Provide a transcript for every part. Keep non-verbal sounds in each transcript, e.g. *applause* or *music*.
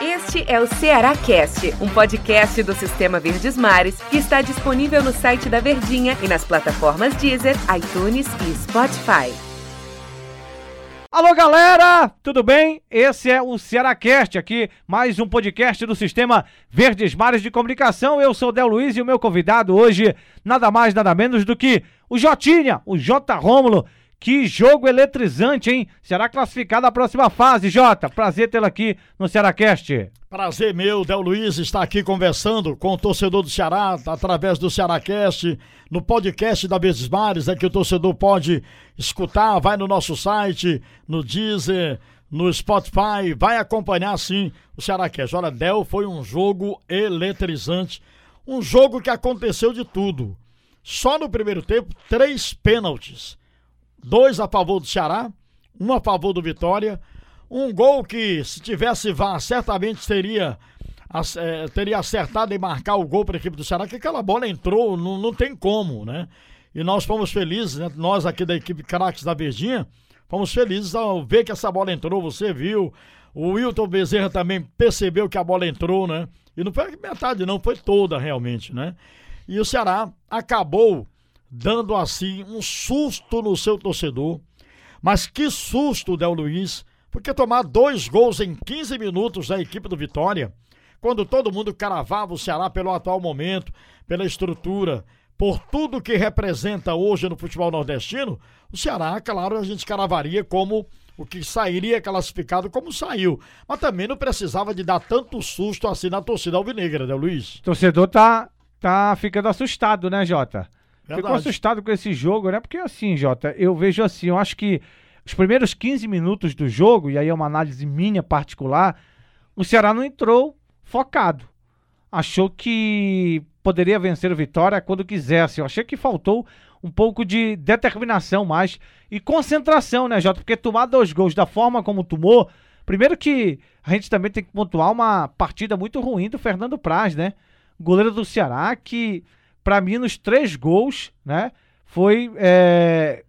Este é o Ceará Cast, um podcast do Sistema Verdes Mares que está disponível no site da Verdinha e nas plataformas Deezer, iTunes e Spotify. Alô galera, tudo bem? Esse é o Cearacast aqui, mais um podcast do Sistema Verdes Mares de Comunicação. Eu sou o Del Luiz e o meu convidado hoje, nada mais, nada menos do que o Jotinha, o J. Rômulo. Que jogo eletrizante, hein? Será classificado à próxima fase, Jota. Prazer tê-lo aqui no Cearacast. Prazer meu, Del Luiz, estar aqui conversando com o torcedor do Ceará através do Cearacast, no podcast da Verdes Mares, é que o torcedor pode escutar, vai no nosso site, no Deezer, no Spotify, vai acompanhar sim o Cearacast. Olha, Del, foi um jogo eletrizante, um jogo que aconteceu de tudo. Só no primeiro tempo, três pênaltis dois a favor do Ceará, um a favor do Vitória. Um gol que, se tivesse VAR, certamente teria, é, teria acertado em marcar o gol para a equipe do Ceará, que aquela bola entrou, não, não tem como, né? E nós fomos felizes, né? nós aqui da equipe Craques da Verdinha, fomos felizes ao ver que essa bola entrou, você viu. O Wilton Bezerra também percebeu que a bola entrou, né? E não foi metade, não, foi toda realmente, né? E o Ceará acabou dando assim um susto no seu torcedor. Mas que susto, Del Luiz, porque tomar dois gols em 15 minutos da equipe do Vitória, quando todo mundo caravava o Ceará pelo atual momento, pela estrutura, por tudo que representa hoje no futebol nordestino, o Ceará, claro, a gente caravaria como o que sairia classificado como saiu. Mas também não precisava de dar tanto susto assim na torcida alvinegra, né, Luiz? O torcedor tá, tá ficando assustado, né, Jota? Verdade. Ficou assustado com esse jogo, né? Porque assim, Jota, eu vejo assim, eu acho que os primeiros 15 minutos do jogo, e aí é uma análise minha particular, o Ceará não entrou focado. Achou que poderia vencer o Vitória quando quisesse. Eu achei que faltou um pouco de determinação mais e concentração, né, Jota? Porque tomar dois gols da forma como tomou, primeiro que a gente também tem que pontuar uma partida muito ruim do Fernando Praz, né? Goleiro do Ceará que para mim, nos três gols, né, foi é,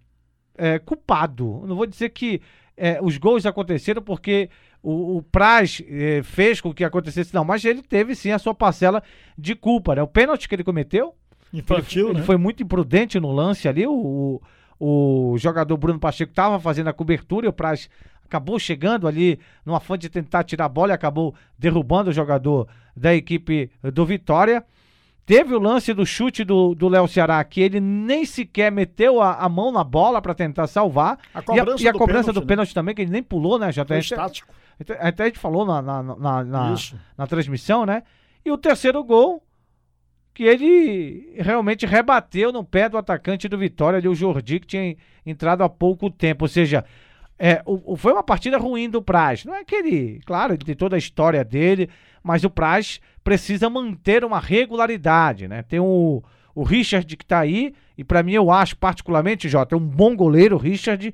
é, culpado. Não vou dizer que é, os gols aconteceram porque o, o Praz é, fez com que acontecesse, não, mas ele teve sim a sua parcela de culpa. Né? O pênalti que ele cometeu. Infantil, ele, né? ele foi muito imprudente no lance ali. O, o, o jogador Bruno Pacheco estava fazendo a cobertura e o Praz acabou chegando ali numa fã de tentar tirar a bola e acabou derrubando o jogador da equipe do Vitória. Teve o lance do chute do Léo Ceará, que ele nem sequer meteu a, a mão na bola para tentar salvar. A e a, e a do cobrança pênalti, do pênalti né? também, que ele nem pulou, né? Já até, estático. Até, até a gente falou na, na, na, na, na transmissão, né? E o terceiro gol, que ele realmente rebateu no pé do atacante do Vitória, ali, o Jordi, que tinha entrado há pouco tempo. Ou seja, é, o, o, foi uma partida ruim do Praz. Não é que ele, claro, ele tem toda a história dele, mas o Praz precisa manter uma regularidade, né? Tem o, o Richard que tá aí, e para mim eu acho particularmente, Jota, é um bom goleiro, o Richard.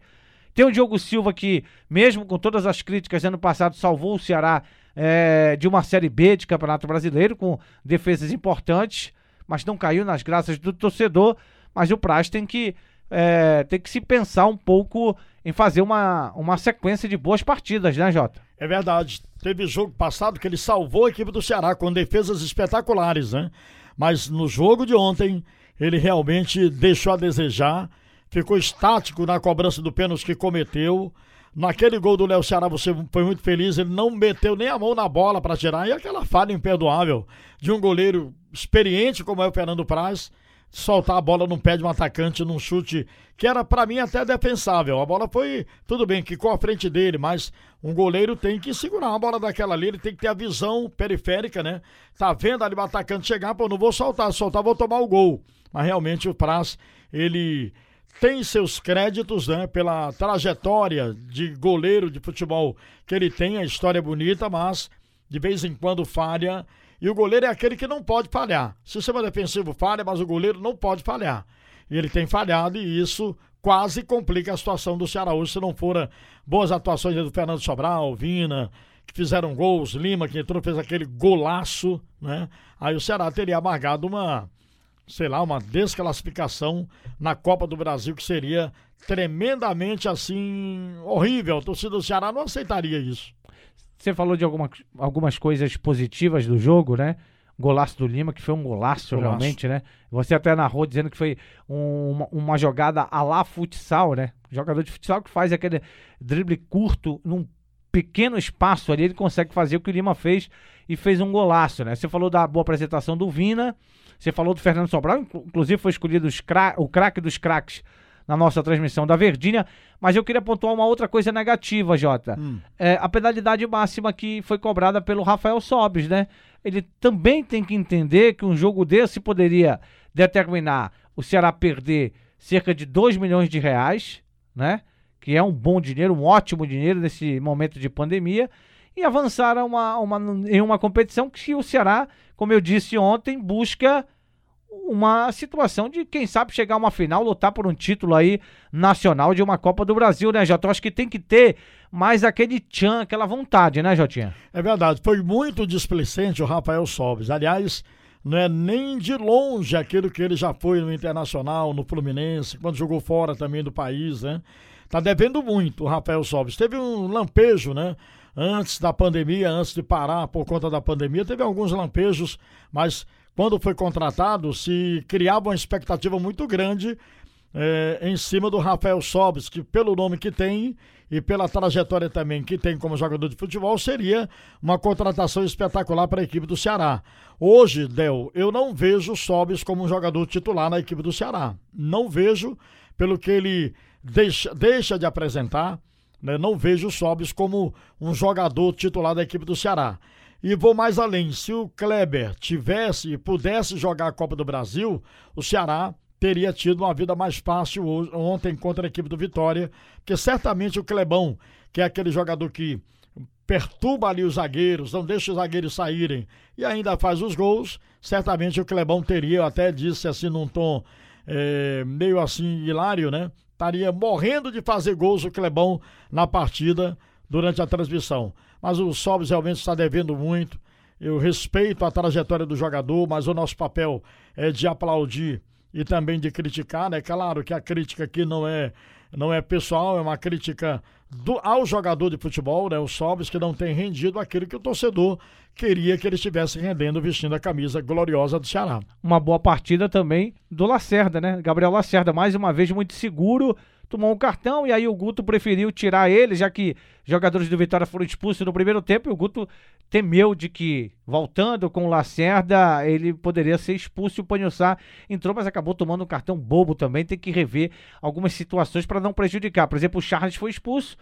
Tem o Diogo Silva que, mesmo com todas as críticas, ano passado salvou o Ceará é, de uma Série B de Campeonato Brasileiro, com defesas importantes, mas não caiu nas graças do torcedor. Mas o Praz tem que, é, tem que se pensar um pouco em fazer uma, uma sequência de boas partidas, né, Jota? É verdade. Teve jogo passado que ele salvou a equipe do Ceará com defesas espetaculares, né? Mas no jogo de ontem, ele realmente deixou a desejar, ficou estático na cobrança do pênalti que cometeu. Naquele gol do Léo Ceará, você foi muito feliz, ele não meteu nem a mão na bola para tirar. E aquela falha imperdoável de um goleiro experiente como é o Fernando Praz soltar a bola no pé de um atacante num chute que era para mim até defensável. A bola foi, tudo bem, ficou à frente dele, mas um goleiro tem que segurar uma bola daquela ali, ele tem que ter a visão periférica, né? Tá vendo ali o atacante chegar, pô, não vou soltar, soltar vou tomar o gol. Mas realmente o Praz, ele tem seus créditos, né, pela trajetória de goleiro de futebol que ele tem, a história é bonita, mas de vez em quando falha e o goleiro é aquele que não pode falhar. O sistema defensivo falha, mas o goleiro não pode falhar. E ele tem falhado e isso quase complica a situação do Ceará hoje, se não foram boas atuações do Fernando Sobral, Vina, que fizeram gols, Lima, que entrou, fez aquele golaço, né? Aí o Ceará teria amargado uma, sei lá, uma desclassificação na Copa do Brasil, que seria tremendamente assim horrível. A torcida do Ceará não aceitaria isso. Você falou de alguma, algumas coisas positivas do jogo, né? Golaço do Lima, que foi um golaço, golaço. realmente, né? Você até narrou dizendo que foi um, uma, uma, jogada a lá futsal, né? Jogador de futsal que faz aquele drible curto num pequeno espaço ali, ele consegue fazer o que o Lima fez e fez um golaço, né? Você falou da boa apresentação do Vina, você falou do Fernando Sobral, inclusive foi escolhido cra o craque dos craques na nossa transmissão da Verdinha, mas eu queria pontuar uma outra coisa negativa, Jota. Hum. É, a penalidade máxima que foi cobrada pelo Rafael Sobes, né? Ele também tem que entender que um jogo desse poderia determinar o Ceará perder cerca de 2 milhões de reais, né? Que é um bom dinheiro, um ótimo dinheiro nesse momento de pandemia, e avançar uma, uma, em uma competição que o Ceará, como eu disse ontem, busca uma situação de, quem sabe, chegar a uma final, lutar por um título aí nacional de uma Copa do Brasil, né, Jota? Eu acho que tem que ter mais aquele tchan, aquela vontade, né, Jotinha? É verdade, foi muito displicente o Rafael Sobes. Aliás, não é nem de longe aquilo que ele já foi no Internacional, no Fluminense, quando jogou fora também do país, né? Tá devendo muito o Rafael Sobes. Teve um lampejo, né? Antes da pandemia, antes de parar por conta da pandemia, teve alguns lampejos, mas quando foi contratado, se criava uma expectativa muito grande é, em cima do Rafael Sobis, que pelo nome que tem e pela trajetória também que tem como jogador de futebol, seria uma contratação espetacular para a equipe do Ceará. Hoje, Del, eu não vejo Sobis como um jogador titular na equipe do Ceará. Não vejo, pelo que ele deixa, deixa de apresentar, né? não vejo Sobis como um jogador titular da equipe do Ceará. E vou mais além: se o Kleber tivesse e pudesse jogar a Copa do Brasil, o Ceará teria tido uma vida mais fácil ontem contra a equipe do Vitória, porque certamente o Clebão, que é aquele jogador que perturba ali os zagueiros, não deixa os zagueiros saírem e ainda faz os gols, certamente o Clebão teria, eu até disse assim num tom é, meio assim hilário, né? Estaria morrendo de fazer gols o Clebão na partida durante a transmissão mas o Sobs realmente está devendo muito. Eu respeito a trajetória do jogador, mas o nosso papel é de aplaudir e também de criticar, né? Claro que a crítica aqui não é não é pessoal, é uma crítica do, ao jogador de futebol, né? O Sobis que não tem rendido aquilo que o torcedor queria que ele estivesse rendendo vestindo a camisa gloriosa do Ceará. Uma boa partida também do Lacerda, né? Gabriel Lacerda, mais uma vez muito seguro, tomou um cartão e aí o Guto preferiu tirar ele, já que jogadores do Vitória foram expulsos no primeiro tempo e o Guto temeu de que, voltando com o Lacerda, ele poderia ser expulso e o Panhussá entrou, mas acabou tomando um cartão bobo também. Tem que rever algumas situações para não prejudicar. Por exemplo, o Charles foi expulso.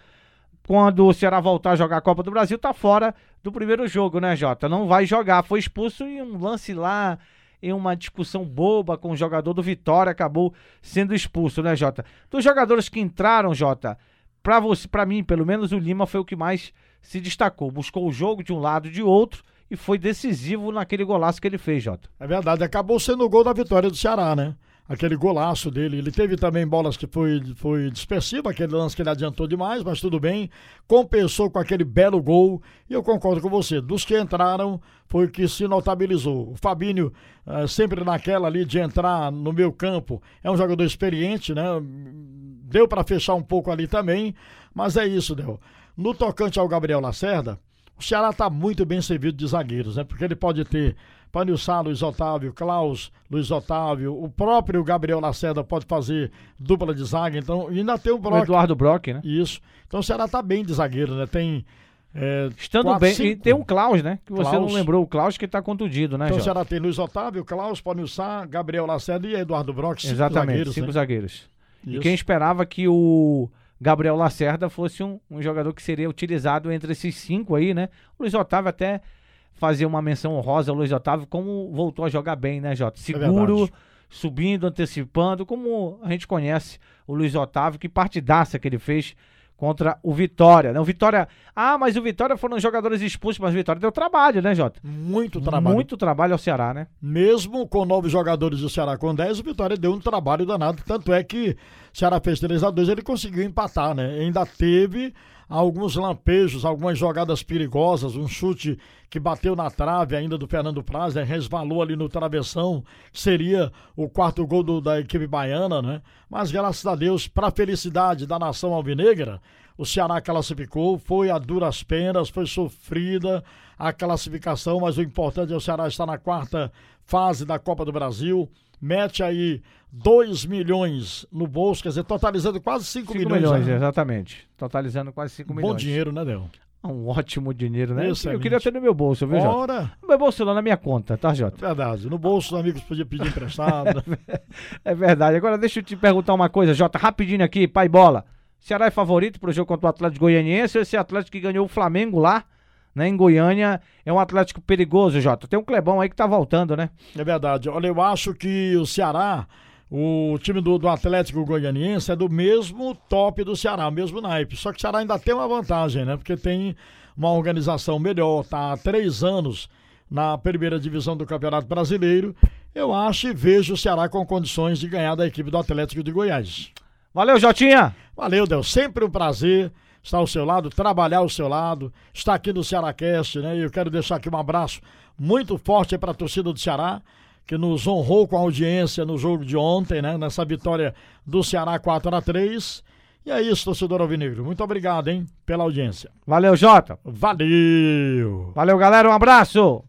Quando o Ceará voltar a jogar a Copa do Brasil, tá fora do primeiro jogo, né, Jota? Não vai jogar. Foi expulso em um lance lá em uma discussão boba com o jogador do Vitória, acabou sendo expulso, né, Jota? Dos jogadores que entraram, Jota, para você, para mim, pelo menos o Lima foi o que mais se destacou. Buscou o jogo de um lado e de outro e foi decisivo naquele golaço que ele fez, Jota. É verdade, acabou sendo o gol da vitória do Ceará, né? Aquele golaço dele. Ele teve também bolas que foi, foi dispersivo, aquele lance que ele adiantou demais, mas tudo bem. Compensou com aquele belo gol. E eu concordo com você. Dos que entraram, foi que se notabilizou. O Fabinho, uh, sempre naquela ali de entrar no meu campo, é um jogador experiente, né? Deu para fechar um pouco ali também, mas é isso, deu. No tocante ao Gabriel Lacerda, o Ceará está muito bem servido de zagueiros, né? Porque ele pode ter Panilsá, Luiz Otávio, Klaus, Luiz Otávio, o próprio Gabriel Lacerda pode fazer dupla de zaga, então ainda tem o Brock. O Eduardo Brock, né? Isso. Então o Ceará tá bem de zagueiro, né? Tem é, Estando quatro, bem, cinco. e tem o Klaus, né? Que você Klaus. não lembrou, o Klaus que tá contundido, né, Então o Ceará tem Luiz Otávio, Klaus, Panilsá, Gabriel Lacerda e Eduardo Brock, cinco Exatamente, zagueiros, cinco né? zagueiros. Isso. E quem esperava que o Gabriel Lacerda fosse um, um jogador que seria utilizado entre esses cinco aí, né? O Luiz Otávio até fazer uma menção honrosa ao Luiz Otávio, como voltou a jogar bem, né, Jota? É Seguro, é subindo, antecipando, como a gente conhece o Luiz Otávio, que partidaça que ele fez contra o Vitória, né? O Vitória, ah, mas o Vitória foram jogadores expulsos, mas o Vitória deu trabalho, né, Jota? Muito trabalho. Muito trabalho ao Ceará, né? Mesmo com nove jogadores do Ceará com 10, o Vitória deu um trabalho danado, tanto é que o Ceará fez 3 a 2 ele conseguiu empatar, né? Ainda teve alguns lampejos, algumas jogadas perigosas, um chute que bateu na trave ainda do Fernando Praz, né? resvalou ali no travessão, seria o quarto gol do, da equipe baiana, né? Mas graças a Deus, para a felicidade da nação alvinegra, O Ceará classificou, foi a duras penas, foi sofrida a classificação, mas o importante é o Ceará estar na quarta fase da Copa do Brasil. Mete aí 2 milhões no bolso, quer dizer, totalizando quase 5 milhões. milhões né? exatamente. Totalizando quase 5 milhões. Bom dinheiro, né, Del? Um ótimo dinheiro, né? Excelente. Eu queria ter no meu bolso, viu, Jota? Ora, No meu bolso não, na minha conta, tá, Jota? verdade. No bolso os amigos podiam pedir emprestado. *laughs* É verdade. Agora deixa eu te perguntar uma coisa, Jota, rapidinho aqui, pai bola. Ceará é favorito pro jogo contra o Atlético Goianiense ou esse Atlético que ganhou o Flamengo lá, né, em Goiânia, é um Atlético perigoso, Jota? Tem um Clebão aí que tá voltando, né? É verdade. Olha, eu acho que o Ceará, o time do, do Atlético Goianiense é do mesmo top do Ceará, mesmo naipe. Só que o Ceará ainda tem uma vantagem, né? Porque tem uma organização melhor, tá há três anos na primeira divisão do Campeonato Brasileiro. Eu acho e vejo o Ceará com condições de ganhar da equipe do Atlético de Goiás. Valeu, Jotinha! Valeu, Del. Sempre um prazer estar ao seu lado, trabalhar ao seu lado, estar aqui no Cearácast, né? E eu quero deixar aqui um abraço muito forte para a torcida do Ceará, que nos honrou com a audiência no jogo de ontem, né? Nessa vitória do Ceará 4 a 3 E é isso, torcedor Alvinegro. Muito obrigado, hein, pela audiência. Valeu, Jota! Valeu! Valeu, galera, um abraço!